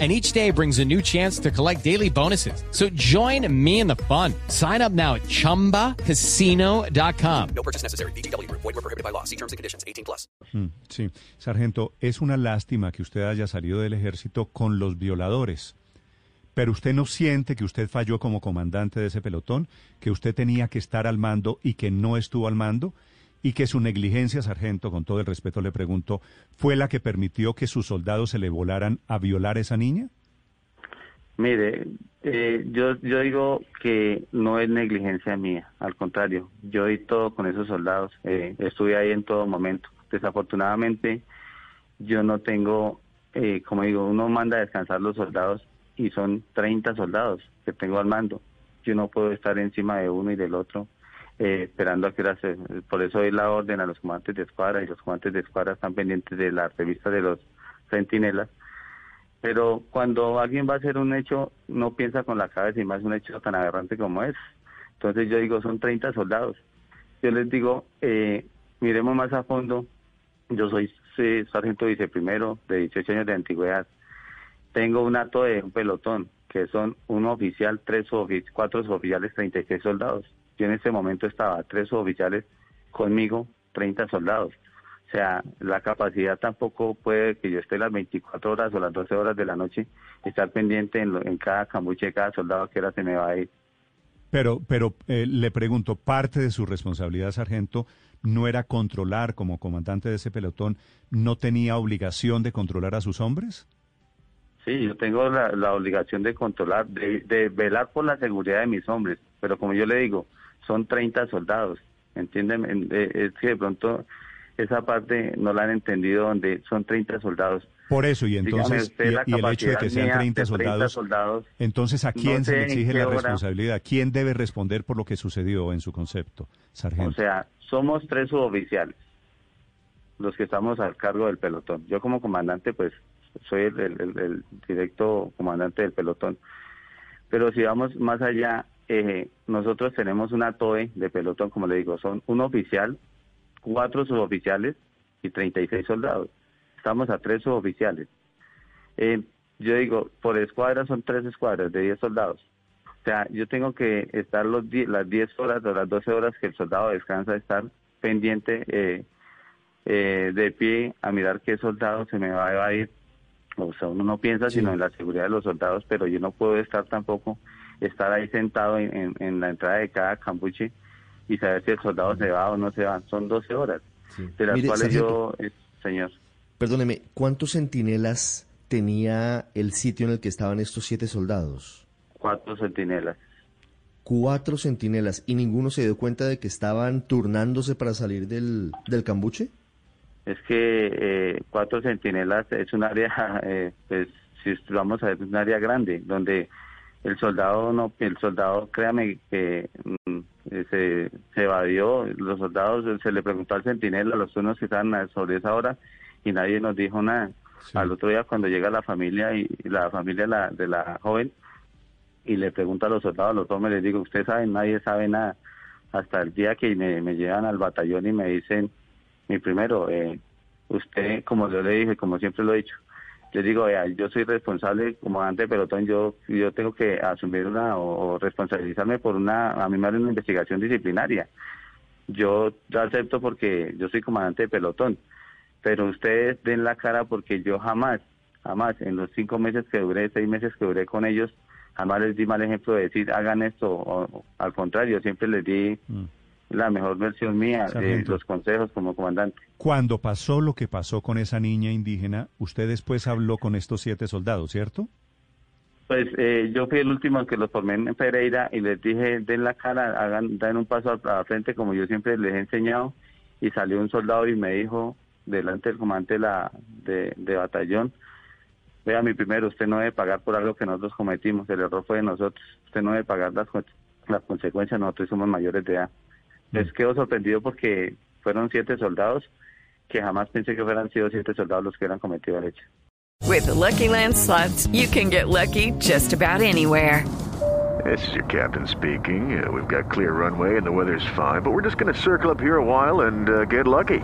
and each day brings a new chance to collect daily bonuses. So join me in the fun. Sign up now at ChumbaCasino.com. No purchase necessary. BGW. Void were prohibited by law. See terms and conditions. 18 plus. Mm, sí, sargento, es una lástima que usted haya salido del ejército con los violadores. Pero usted no siente que usted falló como comandante de ese pelotón, que usted tenía que estar al mando y que no estuvo al mando y que su negligencia, sargento, con todo el respeto le pregunto, fue la que permitió que sus soldados se le volaran a violar a esa niña? Mire, eh, yo, digo que no es negligencia mía, al contrario, yo di todo con esos soldados, eh, estuve ahí en todo momento. Desafortunadamente, yo no tengo, eh, como digo, uno manda a descansar los soldados y son 30 soldados que tengo al mando. Yo no puedo estar encima de uno y del otro eh, esperando a que era por eso doy la orden a los comandantes de escuadra y los comandantes de escuadra están pendientes de la revista de los centinelas pero cuando alguien va a hacer un hecho no piensa con la cabeza y más un hecho tan aberrante como es. Entonces yo digo son 30 soldados. Yo les digo eh, miremos más a fondo. Yo soy sargento viceprimero de 18 años de antigüedad. Tengo un acto de un pelotón que son un oficial, tres oficiales, cuatro oficiales, 36 soldados. Yo en ese momento estaba tres oficiales conmigo, 30 soldados. O sea, la capacidad tampoco puede que yo esté las 24 horas o las 12 horas de la noche, estar pendiente en, en cada cambuche, cada soldado que era se me va a ir. Pero, pero eh, le pregunto, parte de su responsabilidad, sargento, no era controlar como comandante de ese pelotón, ¿no tenía obligación de controlar a sus hombres? Sí, yo tengo la, obligación de controlar, de, de, velar por la seguridad de mis hombres, pero como yo le digo, son 30 soldados, ¿entienden? Es que de pronto esa parte no la han entendido donde son 30 soldados. Por eso, y entonces, y, el hecho de que sean 30, soldados, entonces ¿a quién se le exige la responsabilidad? ¿Quién debe responder por lo que sucedió en su concepto, sargento? O sea, somos tres suboficiales los que estamos al cargo del pelotón. Yo como comandante, pues, soy el, el directo comandante del pelotón. Pero si vamos más allá, eh, nosotros tenemos una TOE de pelotón, como le digo, son un oficial, cuatro suboficiales y 36 soldados. Estamos a tres suboficiales. Eh, yo digo, por escuadra son tres escuadras de 10 soldados. O sea, yo tengo que estar los las 10 horas o las 12 horas que el soldado descansa, estar pendiente eh, eh, de pie a mirar qué soldado se me va a ir. O sea, uno no piensa sino en la seguridad de los soldados, pero yo no puedo estar tampoco estar ahí sentado en, la entrada de cada campuche y saber si el soldado se va o no se va. Son 12 horas, de las cuales yo, señor. Perdóneme, ¿cuántos centinelas tenía el sitio en el que estaban estos siete soldados? Cuatro centinelas. Cuatro centinelas. ¿Y ninguno se dio cuenta de que estaban turnándose para salir del, del cambuche? Es que eh, cuatro centinelas es un área, eh, pues si vamos a ver, es un área grande, donde el soldado no el soldado créame que mm, se, se, evadió. Los soldados se le preguntó al centinela a los unos que estaban sobre esa hora y nadie nos dijo nada. Al otro día cuando llega la familia y, la familia la, de la joven y le pregunta a los soldados a los hombres les digo usted sabe nadie sabe nada hasta el día que me, me llevan al batallón y me dicen mi primero eh, usted como yo le dije como siempre lo he dicho yo digo, yo soy responsable como de pelotón, yo yo tengo que asumir una o, responsabilizarme por una, a mí me una investigación disciplinaria. Yo, acepto porque yo soy comandante de pelotón, pero ustedes den la cara porque yo jamás, jamás, en los cinco meses que duré, seis meses que duré con ellos, jamás les di mal ejemplo de decir hagan esto, o, al contrario, siempre les di... La mejor versión mía de los consejos como comandante. Cuando pasó lo que pasó con esa niña indígena, usted después habló con estos siete soldados, ¿cierto? Pues eh, yo fui el último que los formé en Pereira y les dije, den la cara, hagan, den un paso a la frente como yo siempre les he enseñado. Y salió un soldado y me dijo, delante del comandante de, la, de, batallón, vea mi primero, usted no debe pagar por algo que nosotros cometimos, el error fue de nosotros, usted no debe pagar las, las consecuencias, nosotros somos mayores de edad. Les quedo sorprendido porque fueron siete soldados que jamás pensé que fueran sido siete soldados los que hubieran cometido el hecho. With the Lucky Land slots, you can get lucky just about anywhere. This is your captain speaking. Uh, we've got clear runway and the weather's fine, but we're just going to circle up here a while and uh, get lucky.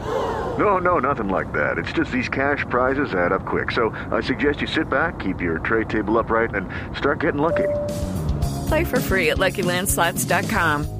No, no, nothing like that. It's just these cash prizes add up quick. So I suggest you sit back, keep your tray table upright, and start getting lucky. Play for free at LuckyLandSlots.com.